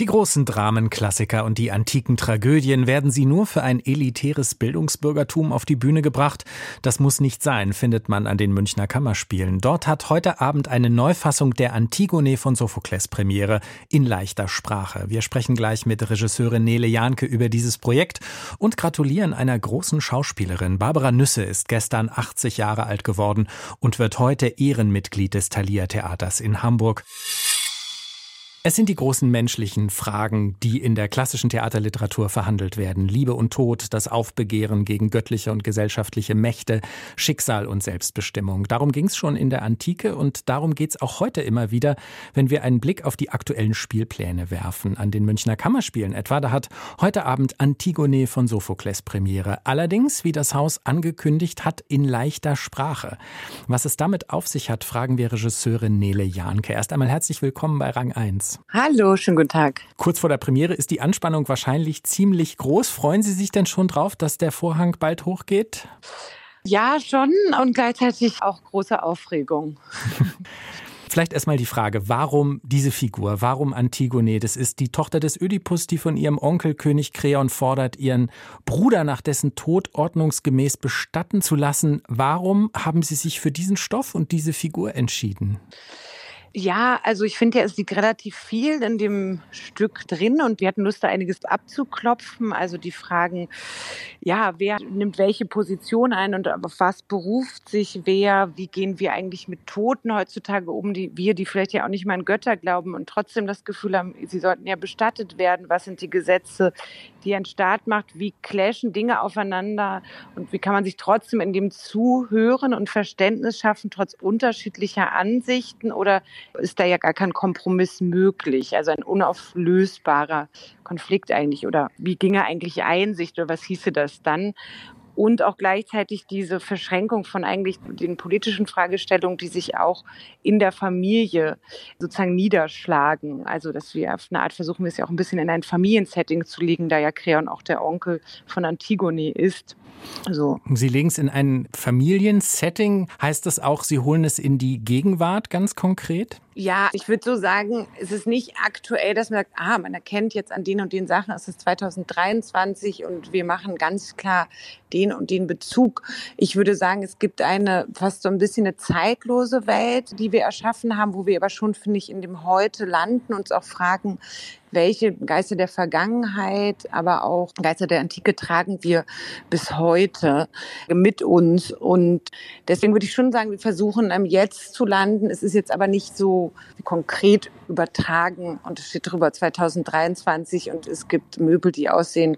Die großen Dramenklassiker und die antiken Tragödien werden sie nur für ein elitäres Bildungsbürgertum auf die Bühne gebracht. Das muss nicht sein, findet man an den Münchner Kammerspielen. Dort hat heute Abend eine Neufassung der Antigone von Sophokles Premiere in leichter Sprache. Wir sprechen gleich mit Regisseurin Nele Janke über dieses Projekt und gratulieren einer großen Schauspielerin. Barbara Nüsse ist gestern 80 Jahre alt geworden und wird heute Ehrenmitglied des Thalia Theaters in Hamburg. Es sind die großen menschlichen Fragen, die in der klassischen Theaterliteratur verhandelt werden. Liebe und Tod, das Aufbegehren gegen göttliche und gesellschaftliche Mächte, Schicksal und Selbstbestimmung. Darum ging es schon in der Antike und darum geht es auch heute immer wieder, wenn wir einen Blick auf die aktuellen Spielpläne werfen. An den Münchner Kammerspielen etwa, da hat heute Abend Antigone von Sophokles Premiere. Allerdings, wie das Haus angekündigt hat, in leichter Sprache. Was es damit auf sich hat, fragen wir Regisseurin Nele Jahnke. Erst einmal herzlich willkommen bei Rang 1. Hallo, schönen guten Tag. Kurz vor der Premiere ist die Anspannung wahrscheinlich ziemlich groß. Freuen Sie sich denn schon drauf, dass der Vorhang bald hochgeht? Ja, schon und gleichzeitig auch große Aufregung. Vielleicht erstmal die Frage, warum diese Figur? Warum Antigone? Das ist die Tochter des Ödipus, die von ihrem Onkel König Kreon fordert, ihren Bruder nach dessen Tod ordnungsgemäß bestatten zu lassen. Warum haben Sie sich für diesen Stoff und diese Figur entschieden? Ja, also ich finde ja, es liegt relativ viel in dem Stück drin und wir hatten Lust, da einiges abzuklopfen. Also die Fragen, ja, wer nimmt welche Position ein und auf was beruft sich wer? Wie gehen wir eigentlich mit Toten heutzutage um, die wir, die vielleicht ja auch nicht mal an Götter glauben und trotzdem das Gefühl haben, sie sollten ja bestattet werden. Was sind die Gesetze, die ein Staat macht? Wie clashen Dinge aufeinander und wie kann man sich trotzdem in dem Zuhören und Verständnis schaffen, trotz unterschiedlicher Ansichten oder ist da ja gar kein Kompromiss möglich. Also ein unauflösbarer Konflikt eigentlich. Oder wie ginge eigentlich Einsicht oder was hieße das dann? Und auch gleichzeitig diese Verschränkung von eigentlich den politischen Fragestellungen, die sich auch in der Familie sozusagen niederschlagen. Also, dass wir auf eine Art versuchen, es ja auch ein bisschen in ein Familiensetting zu legen, da ja Creon auch der Onkel von Antigone ist. So. Sie legen es in ein Familiensetting. Heißt das auch, Sie holen es in die Gegenwart ganz konkret? Ja, ich würde so sagen, es ist nicht aktuell, dass man sagt, ah, man erkennt jetzt an den und den Sachen, es ist 2023 und wir machen ganz klar den und den Bezug. Ich würde sagen, es gibt eine fast so ein bisschen eine zeitlose Welt, die wir erschaffen haben, wo wir aber schon, finde ich, in dem Heute landen, uns auch fragen, welche Geister der Vergangenheit, aber auch Geister der Antike tragen wir bis heute mit uns. Und deswegen würde ich schon sagen, wir versuchen jetzt zu landen. Es ist jetzt aber nicht so konkret übertragen und es steht drüber 2023 und es gibt Möbel, die aussehen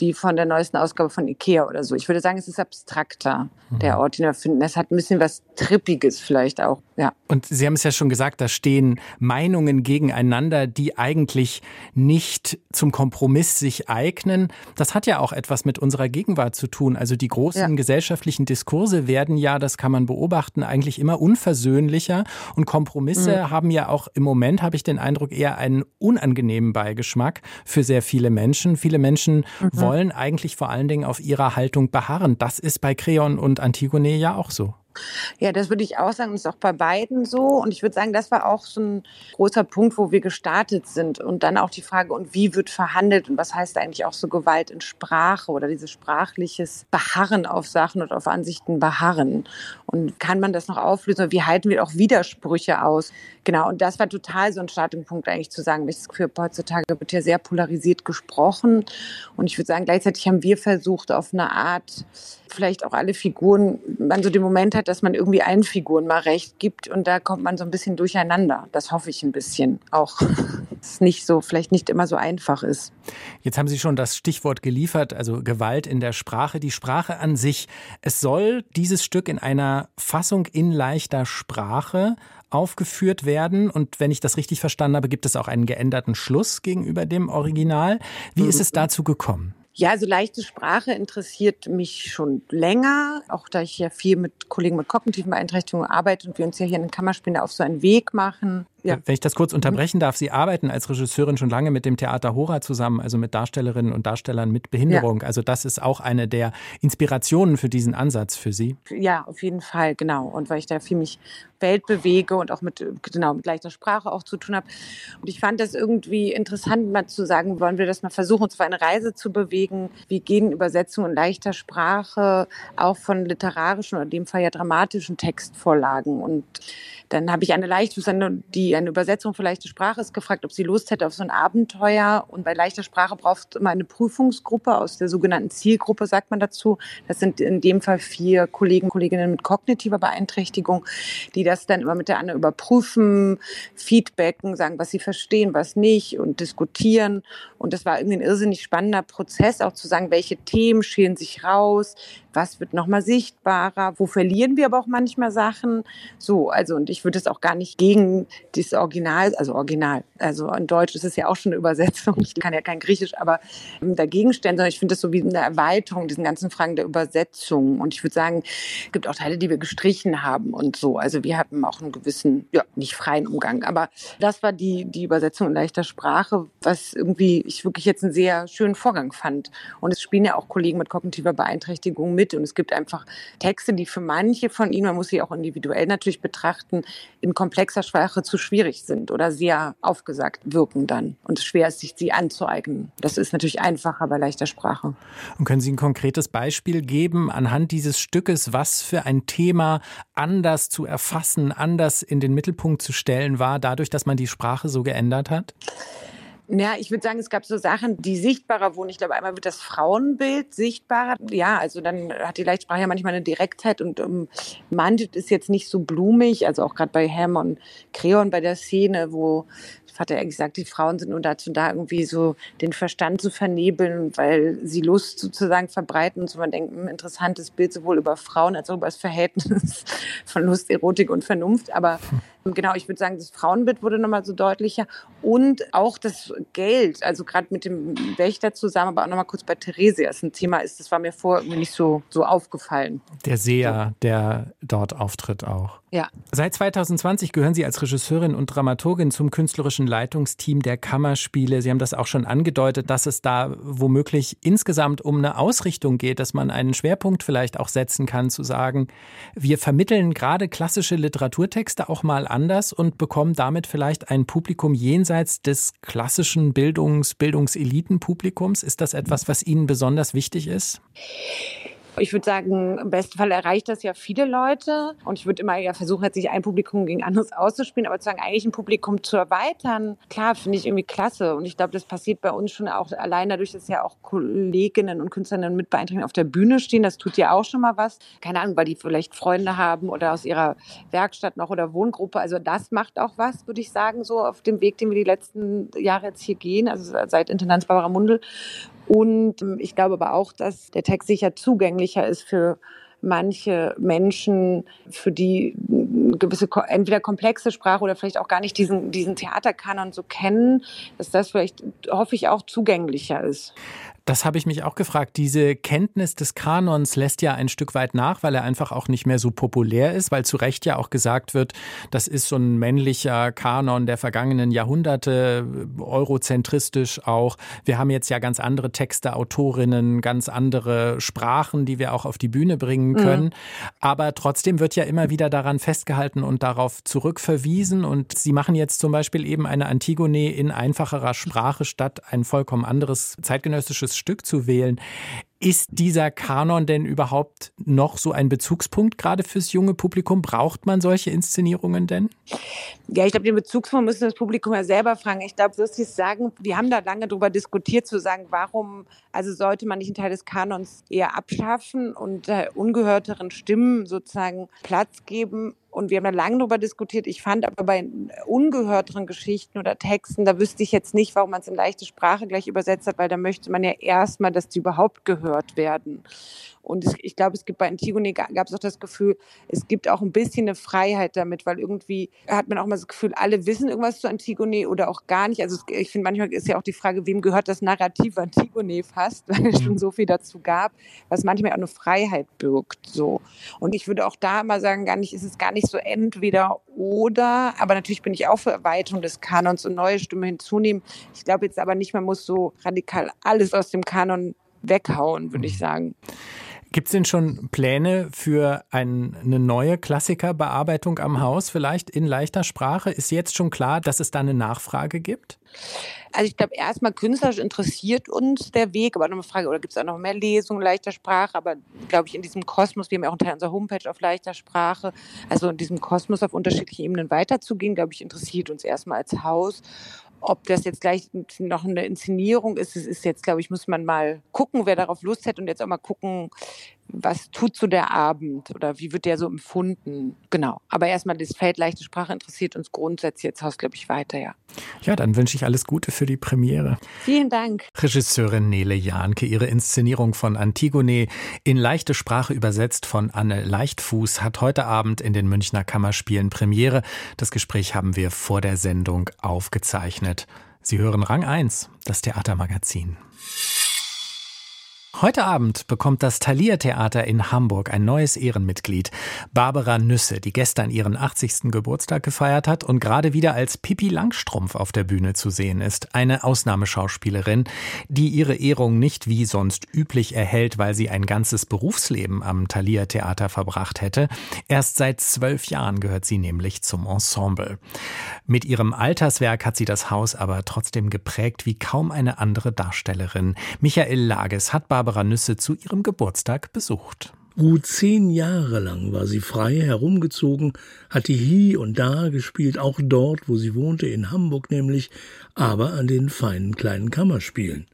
wie von der neuesten Ausgabe von Ikea oder so. Ich würde sagen, es ist abstrakter, mhm. der Ort, den wir finden. Es hat ein bisschen was Trippiges vielleicht auch, ja. Und Sie haben es ja schon gesagt, da stehen Meinungen gegeneinander, die eigentlich nicht zum Kompromiss sich eignen. Das hat ja auch etwas mit unserer Gegenwart zu tun. Also die großen ja. gesellschaftlichen Diskurse werden ja, das kann man beobachten, eigentlich immer unversöhnlicher und Kompromisse mhm. haben ja auch im Moment, habe ich den Eindruck, eher einen unangenehmen Beigeschmack für sehr viele Menschen. Viele Menschen mhm. wollen wollen eigentlich vor allen Dingen auf ihrer Haltung beharren. Das ist bei Creon und Antigone ja auch so. Ja, das würde ich auch sagen. Das ist auch bei beiden so. Und ich würde sagen, das war auch so ein großer Punkt, wo wir gestartet sind. Und dann auch die Frage, und wie wird verhandelt? Und was heißt eigentlich auch so Gewalt in Sprache oder dieses sprachliches Beharren auf Sachen und auf Ansichten beharren? Und kann man das noch auflösen? Wie halten wir auch Widersprüche aus? Genau. Und das war total so ein Startpunkt eigentlich zu sagen. Ich das Gefühl, heutzutage wird ja sehr polarisiert gesprochen. Und ich würde sagen, gleichzeitig haben wir versucht, auf eine Art, vielleicht auch alle Figuren, man so den Moment hat, dass man irgendwie allen Figuren mal recht gibt und da kommt man so ein bisschen durcheinander. Das hoffe ich ein bisschen auch. es nicht so, vielleicht nicht immer so einfach ist. Jetzt haben Sie schon das Stichwort geliefert, also Gewalt in der Sprache. Die Sprache an sich, es soll dieses Stück in einer Fassung in leichter Sprache aufgeführt werden. Und wenn ich das richtig verstanden habe, gibt es auch einen geänderten Schluss gegenüber dem Original. Wie ist es dazu gekommen? Ja, also leichte Sprache interessiert mich schon länger, auch da ich ja viel mit Kollegen mit kognitiven Beeinträchtigungen arbeite und wir uns ja hier in den Kammerspielen auf so einen Weg machen, Ja. Wenn ich das kurz unterbrechen darf, Sie arbeiten als Regisseurin schon lange mit dem Theater Hora zusammen, also mit Darstellerinnen und Darstellern mit Behinderung. Ja. Also das ist auch eine der Inspirationen für diesen Ansatz für Sie. Ja, auf jeden Fall, genau. Und weil ich da viel mich Welt bewege und auch mit, genau, mit leichter Sprache auch zu tun habe. Und ich fand das irgendwie interessant, mal zu sagen, wollen wir das mal versuchen, uns für eine Reise zu bewegen. Wie gehen Übersetzungen in leichter Sprache auch von literarischen oder in dem Fall ja dramatischen Textvorlagen. Und dann habe ich eine leichte, die eine Übersetzung für leichte Sprache ist, gefragt, ob sie Lust hätte auf so ein Abenteuer. Und bei leichter Sprache braucht immer eine Prüfungsgruppe aus der sogenannten Zielgruppe, sagt man dazu. Das sind in dem Fall vier Kollegen, Kolleginnen mit kognitiver Beeinträchtigung, die das dann immer mit der anderen überprüfen, feedbacken, sagen, was sie verstehen, was nicht und diskutieren. Und das war irgendwie ein irrsinnig spannender Prozess, auch zu sagen, welche Themen schälen sich raus, was wird nochmal sichtbarer, wo verlieren wir aber auch manchmal Sachen. So, also und ich würde es auch gar nicht gegen das Original, also Original, also in Deutsch ist es ja auch schon eine Übersetzung, ich kann ja kein Griechisch, aber dagegen stellen, sondern ich finde das so wie eine Erweiterung, diesen ganzen Fragen der Übersetzung. Und ich würde sagen, es gibt auch Teile, die wir gestrichen haben und so. Also wir hatten auch einen gewissen, ja, nicht freien Umgang. Aber das war die, die Übersetzung in leichter Sprache, was irgendwie ich wirklich jetzt einen sehr schönen Vorgang fand. Und es spielen ja auch Kollegen mit kognitiver Beeinträchtigung mit. Und es gibt einfach Texte, die für manche von ihnen, man muss sie auch individuell natürlich betrachten, in komplexer Sprache zu schwierig sind oder sehr aufgesagt wirken dann. Und es schwer ist, sich sie anzueignen. Das ist natürlich einfacher bei leichter Sprache. Und können Sie ein konkretes Beispiel geben anhand dieses Stückes, was für ein Thema anders zu erfassen, anders in den Mittelpunkt zu stellen war, dadurch, dass man die Sprache so geändert hat? Ja, ich würde sagen, es gab so Sachen, die sichtbarer wurden. Ich glaube, einmal wird das Frauenbild sichtbarer. Ja, also dann hat die Leichtsprache ja manchmal eine Direktheit und um, Mandet ist jetzt nicht so blumig. Also auch gerade bei Ham und Creon bei der Szene, wo hat er gesagt, die Frauen sind nur dazu da, irgendwie so den Verstand zu vernebeln, weil sie Lust sozusagen verbreiten und so man denkt, ein hm, interessantes Bild sowohl über Frauen als auch über das Verhältnis von Lust, Erotik und Vernunft. Aber genau, ich würde sagen, das Frauenbild wurde nochmal so deutlicher und auch das Geld, also gerade mit dem Wächter zusammen, aber auch nochmal kurz bei Theresias ein Thema ist, das war mir vorher irgendwie nicht so, so aufgefallen. Der Seher, der dort auftritt auch. Ja. Seit 2020 gehören Sie als Regisseurin und Dramaturgin zum künstlerischen Leitungsteam der Kammerspiele. Sie haben das auch schon angedeutet, dass es da womöglich insgesamt um eine Ausrichtung geht, dass man einen Schwerpunkt vielleicht auch setzen kann, zu sagen, wir vermitteln gerade klassische Literaturtexte auch mal anders und bekommen damit vielleicht ein Publikum jenseits des klassischen Bildungs-, Bildungselitenpublikums. Ist das etwas, was Ihnen besonders wichtig ist? Ich würde sagen, im besten Fall erreicht das ja viele Leute. Und ich würde immer ja versuchen, sich ein Publikum gegen anderes auszuspielen, aber zu sagen, eigentlich ein Publikum zu erweitern, klar, finde ich irgendwie klasse. Und ich glaube, das passiert bei uns schon auch allein dadurch, dass ja auch Kolleginnen und Künstlerinnen mit Beeinträchtigungen auf der Bühne stehen. Das tut ja auch schon mal was. Keine Ahnung, weil die vielleicht Freunde haben oder aus ihrer Werkstatt noch oder Wohngruppe. Also das macht auch was, würde ich sagen, so auf dem Weg, den wir die letzten Jahre jetzt hier gehen, also seit Intendanz Barbara Mundel. Und ähm, ich glaube aber auch, dass der Text sicher zugänglicher ist für manche Menschen, für die gewisse entweder komplexe Sprache oder vielleicht auch gar nicht diesen, diesen Theaterkanon so kennen, dass das vielleicht, hoffe ich, auch zugänglicher ist. Das habe ich mich auch gefragt. Diese Kenntnis des Kanons lässt ja ein Stück weit nach, weil er einfach auch nicht mehr so populär ist, weil zu Recht ja auch gesagt wird, das ist so ein männlicher Kanon der vergangenen Jahrhunderte, eurozentristisch auch. Wir haben jetzt ja ganz andere Texte, Autorinnen, ganz andere Sprachen, die wir auch auf die Bühne bringen mhm. können. Mhm. Aber trotzdem wird ja immer wieder daran festgehalten und darauf zurückverwiesen. Und Sie machen jetzt zum Beispiel eben eine Antigone in einfacherer Sprache statt ein vollkommen anderes zeitgenössisches Stück zu wählen. Ist dieser Kanon denn überhaupt noch so ein Bezugspunkt gerade fürs junge Publikum? Braucht man solche Inszenierungen denn? Ja, ich glaube, den Bezugspunkt müssen das Publikum ja selber fragen. Ich glaube, dass Sie sagen, wir haben da lange darüber diskutiert, zu sagen, warum, also sollte man nicht einen Teil des Kanons eher abschaffen und äh, ungehörteren Stimmen sozusagen Platz geben und wir haben da lange darüber diskutiert. Ich fand aber bei ungehörteren Geschichten oder Texten, da wüsste ich jetzt nicht, warum man es in leichte Sprache gleich übersetzt hat, weil da möchte man ja erstmal, dass die überhaupt gehört werden. Und ich, glaube, es gibt bei Antigone gab es auch das Gefühl, es gibt auch ein bisschen eine Freiheit damit, weil irgendwie hat man auch mal das Gefühl, alle wissen irgendwas zu Antigone oder auch gar nicht. Also ich finde, manchmal ist ja auch die Frage, wem gehört das Narrativ Antigone fast, weil es schon mhm. so viel dazu gab, was manchmal auch eine Freiheit birgt. So. Und ich würde auch da mal sagen, gar nicht, ist es gar nicht so entweder oder, aber natürlich bin ich auch für Erweiterung des Kanons und neue Stimmen hinzunehmen. Ich glaube jetzt aber nicht, man muss so radikal alles aus dem Kanon weghauen, würde ich mhm. sagen. Gibt es denn schon Pläne für ein, eine neue Klassikerbearbeitung am Haus, vielleicht in leichter Sprache? Ist jetzt schon klar, dass es da eine Nachfrage gibt? Also ich glaube, erstmal künstlerisch interessiert uns der Weg, aber noch eine Frage, oder gibt es auch noch mehr Lesungen leichter Sprache? Aber glaube ich, in diesem Kosmos, wir haben ja auch einen Teil unserer Homepage auf leichter Sprache, also in diesem Kosmos auf unterschiedlichen Ebenen weiterzugehen, glaube ich, interessiert uns erstmal als Haus. Ob das jetzt gleich noch eine Inszenierung ist, es ist jetzt, glaube ich, muss man mal gucken, wer darauf Lust hat und jetzt auch mal gucken, was tut so der Abend oder wie wird der so empfunden? Genau. Aber erstmal das Feld leichte Sprache interessiert uns grundsätzlich jetzt Haus, glaube ich, weiter, ja. Ja, dann wünsche ich alles Gute für die Premiere. Vielen Dank. Regisseurin Nele Jahnke, ihre Inszenierung von Antigone in leichte Sprache übersetzt von Anne Leichtfuß hat heute Abend in den Münchner Kammerspielen Premiere. Das Gespräch haben wir vor der Sendung aufgezeichnet. Sie hören Rang 1, das Theatermagazin. Heute Abend bekommt das Thalia Theater in Hamburg ein neues Ehrenmitglied, Barbara Nüsse, die gestern ihren 80. Geburtstag gefeiert hat und gerade wieder als Pippi Langstrumpf auf der Bühne zu sehen ist. Eine Ausnahmeschauspielerin, die ihre Ehrung nicht wie sonst üblich erhält, weil sie ein ganzes Berufsleben am Thalia Theater verbracht hätte. Erst seit zwölf Jahren gehört sie nämlich zum Ensemble. Mit ihrem Alterswerk hat sie das Haus aber trotzdem geprägt wie kaum eine andere Darstellerin. Michael Lages hat Barbara Barbara Nüsse zu ihrem Geburtstag besucht. Gut zehn Jahre lang war sie frei herumgezogen, hatte hier und da gespielt, auch dort, wo sie wohnte, in Hamburg nämlich, aber an den feinen kleinen Kammerspielen.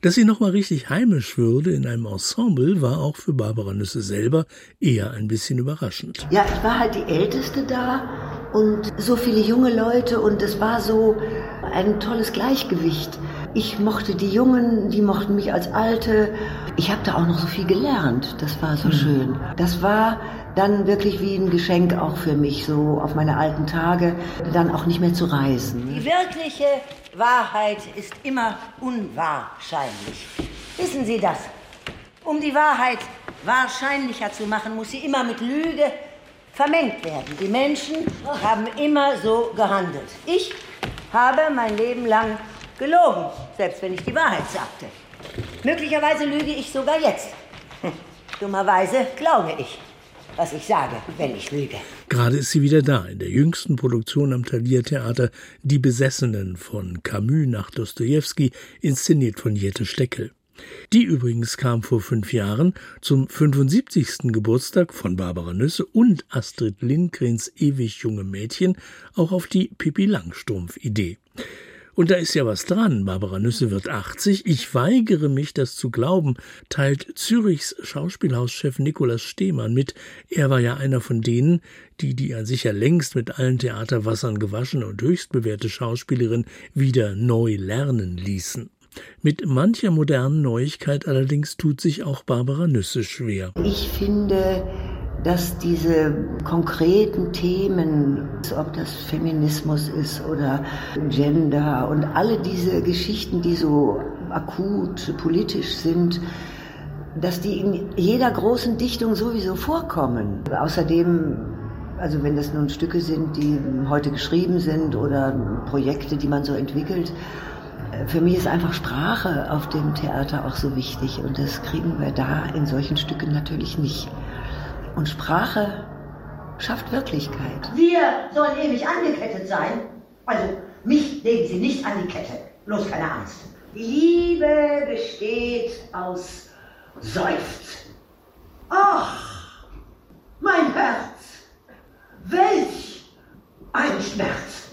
Dass sie nochmal richtig heimisch würde in einem Ensemble, war auch für Barbara Nüsse selber eher ein bisschen überraschend. Ja, ich war halt die Älteste da und so viele junge Leute und es war so ein tolles Gleichgewicht. Ich mochte die Jungen, die mochten mich als Alte. Ich habe da auch noch so viel gelernt. Das war so mhm. schön. Das war dann wirklich wie ein Geschenk auch für mich, so auf meine alten Tage, dann auch nicht mehr zu reisen. Die wirkliche Wahrheit ist immer unwahrscheinlich. Wissen Sie das? Um die Wahrheit wahrscheinlicher zu machen, muss sie immer mit Lüge vermengt werden. Die Menschen haben immer so gehandelt. Ich habe mein Leben lang gelogen, selbst wenn ich die Wahrheit sagte. Möglicherweise lüge ich sogar jetzt. Dummerweise glaube ich, was ich sage, wenn ich lüge. Gerade ist sie wieder da, in der jüngsten Produktion am Thalia Theater Die Besessenen von Camus nach Dostoevsky, inszeniert von Jette Steckel. Die übrigens kam vor fünf Jahren zum 75. Geburtstag von Barbara Nüsse und Astrid Lindgrens ewig junge Mädchen auch auf die Pippi Langstrumpf-Idee. Und da ist ja was dran. Barbara Nüsse wird 80. Ich weigere mich, das zu glauben, teilt Zürichs Schauspielhauschef Nikolaus Stehmann mit. Er war ja einer von denen, die die an sich ja längst mit allen Theaterwassern gewaschene und höchst bewährte Schauspielerin wieder neu lernen ließen. Mit mancher modernen Neuigkeit allerdings tut sich auch Barbara Nüsse schwer. Ich finde, dass diese konkreten Themen, ob das Feminismus ist oder Gender und alle diese Geschichten, die so akut politisch sind, dass die in jeder großen Dichtung sowieso vorkommen. Außerdem, also wenn das nun Stücke sind, die heute geschrieben sind oder Projekte, die man so entwickelt, für mich ist einfach Sprache auf dem Theater auch so wichtig und das kriegen wir da in solchen Stücken natürlich nicht. Und Sprache schafft Wirklichkeit. Wir sollen ewig angekettet sein. Also mich legen Sie nicht an die Kette. Bloß keine Angst. Liebe besteht aus Seufz. Ach, mein Herz, welch ein Schmerz.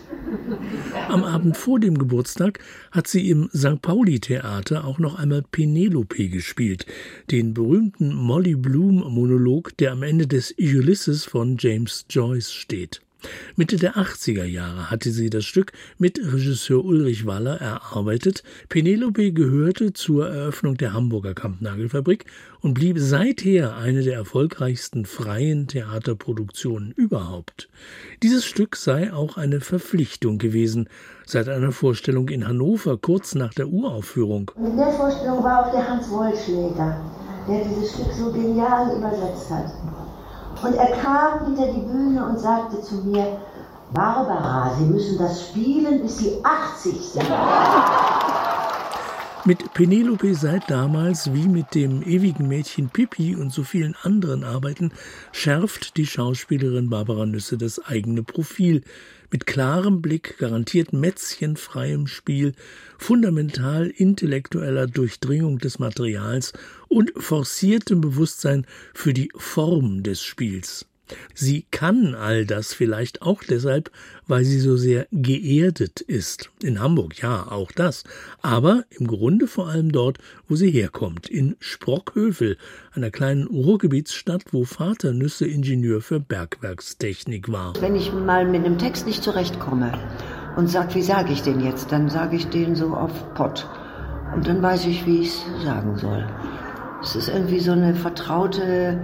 Am Abend vor dem Geburtstag hat sie im St. Pauli Theater auch noch einmal Penelope gespielt, den berühmten Molly Bloom Monolog, der am Ende des Ulysses von James Joyce steht. Mitte der 80er Jahre hatte sie das Stück mit Regisseur Ulrich Waller erarbeitet. Penelope gehörte zur Eröffnung der Hamburger Kampnagelfabrik und blieb seither eine der erfolgreichsten freien Theaterproduktionen überhaupt. Dieses Stück sei auch eine Verpflichtung gewesen, seit einer Vorstellung in Hannover kurz nach der Uraufführung. In der Vorstellung war auch der Hans Wollschläger, der dieses Stück so genial übersetzt hat. Und er kam hinter die Bühne und sagte zu mir, Barbara, Sie müssen das spielen, bis Sie 80 sind. Mit Penelope seit damals wie mit dem ewigen Mädchen Pippi und so vielen anderen Arbeiten schärft die Schauspielerin Barbara Nüsse das eigene Profil. Mit klarem Blick, garantiert mätzchenfreiem Spiel, fundamental intellektueller Durchdringung des Materials und forciertem Bewusstsein für die Form des Spiels. Sie kann all das vielleicht auch deshalb, weil sie so sehr geerdet ist. In Hamburg, ja, auch das. Aber im Grunde vor allem dort, wo sie herkommt, in Sprockhövel, einer kleinen Ruhrgebietsstadt, wo Vater Nüsse Ingenieur für Bergwerkstechnik war. Wenn ich mal mit einem Text nicht zurechtkomme und sage, wie sage ich den jetzt, dann sage ich den so auf Pott. Und dann weiß ich, wie ich es sagen soll. Es ist irgendwie so eine vertraute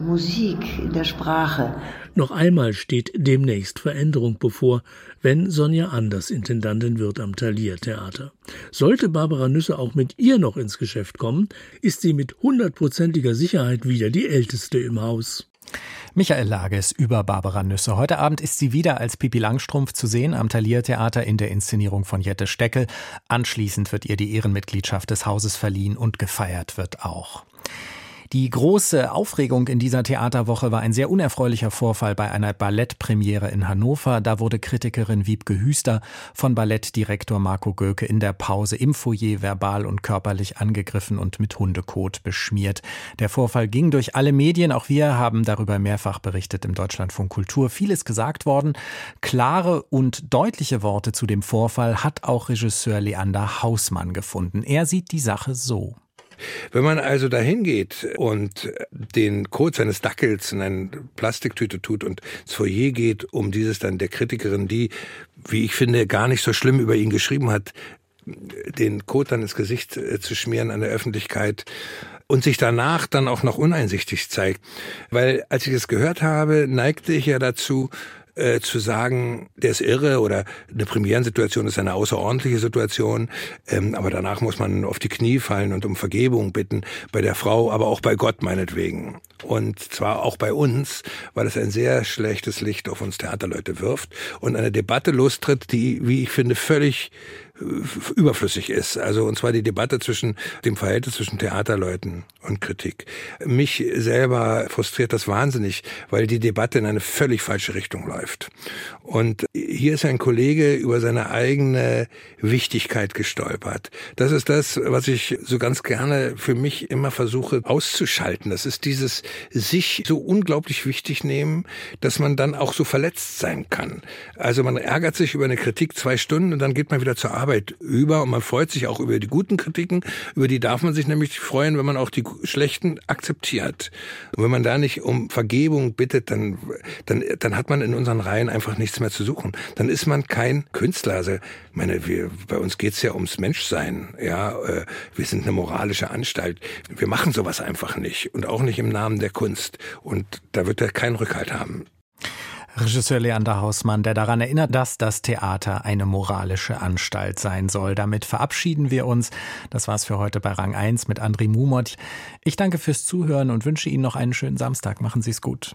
Musik in der Sprache. Noch einmal steht demnächst Veränderung bevor, wenn Sonja Anders Intendantin wird am Thalia Theater. Sollte Barbara Nüsse auch mit ihr noch ins Geschäft kommen, ist sie mit hundertprozentiger Sicherheit wieder die älteste im Haus. Michael Lages über Barbara Nüsse. Heute Abend ist sie wieder als Pipi Langstrumpf zu sehen am Thalia Theater in der Inszenierung von Jette Steckel. Anschließend wird ihr die Ehrenmitgliedschaft des Hauses verliehen und gefeiert wird auch. Die große Aufregung in dieser Theaterwoche war ein sehr unerfreulicher Vorfall bei einer Ballettpremiere in Hannover. Da wurde Kritikerin Wiebke Hüster von Ballettdirektor Marco Göke in der Pause im Foyer verbal und körperlich angegriffen und mit Hundekot beschmiert. Der Vorfall ging durch alle Medien. Auch wir haben darüber mehrfach berichtet im Deutschlandfunk Kultur. Vieles gesagt worden. Klare und deutliche Worte zu dem Vorfall hat auch Regisseur Leander Hausmann gefunden. Er sieht die Sache so. Wenn man also dahin geht und den Code seines Dackels in eine Plastiktüte tut und ins Foyer geht, um dieses dann der Kritikerin, die, wie ich finde, gar nicht so schlimm über ihn geschrieben hat, den Code dann ins Gesicht äh, zu schmieren an der Öffentlichkeit und sich danach dann auch noch uneinsichtig zeigt. Weil als ich es gehört habe, neigte ich ja dazu, äh, zu sagen, der ist irre oder eine Premierensituation ist eine außerordentliche Situation, ähm, aber danach muss man auf die Knie fallen und um Vergebung bitten, bei der Frau, aber auch bei Gott meinetwegen. Und zwar auch bei uns, weil es ein sehr schlechtes Licht auf uns Theaterleute wirft und eine Debatte lostritt, die, wie ich finde, völlig überflüssig ist. Also und zwar die Debatte zwischen dem Verhältnis zwischen Theaterleuten und Kritik. Mich selber frustriert das wahnsinnig, weil die Debatte in eine völlig falsche Richtung läuft. Und hier ist ein Kollege über seine eigene Wichtigkeit gestolpert. Das ist das, was ich so ganz gerne für mich immer versuche auszuschalten. Das ist dieses sich so unglaublich wichtig nehmen, dass man dann auch so verletzt sein kann. Also man ärgert sich über eine Kritik zwei Stunden und dann geht man wieder zur Arbeit Arbeit über und man freut sich auch über die guten Kritiken. Über die darf man sich nämlich freuen, wenn man auch die schlechten akzeptiert. Und wenn man da nicht um Vergebung bittet, dann, dann, dann hat man in unseren Reihen einfach nichts mehr zu suchen. Dann ist man kein Künstler. Also, meine, wir, bei uns geht's ja ums Menschsein. Ja, äh, wir sind eine moralische Anstalt. Wir machen sowas einfach nicht und auch nicht im Namen der Kunst. Und da wird er keinen Rückhalt haben. Regisseur Leander Hausmann, der daran erinnert, dass das Theater eine moralische Anstalt sein soll. Damit verabschieden wir uns. Das war's für heute bei Rang 1 mit André Mumot. Ich danke fürs Zuhören und wünsche Ihnen noch einen schönen Samstag. Machen Sie es gut.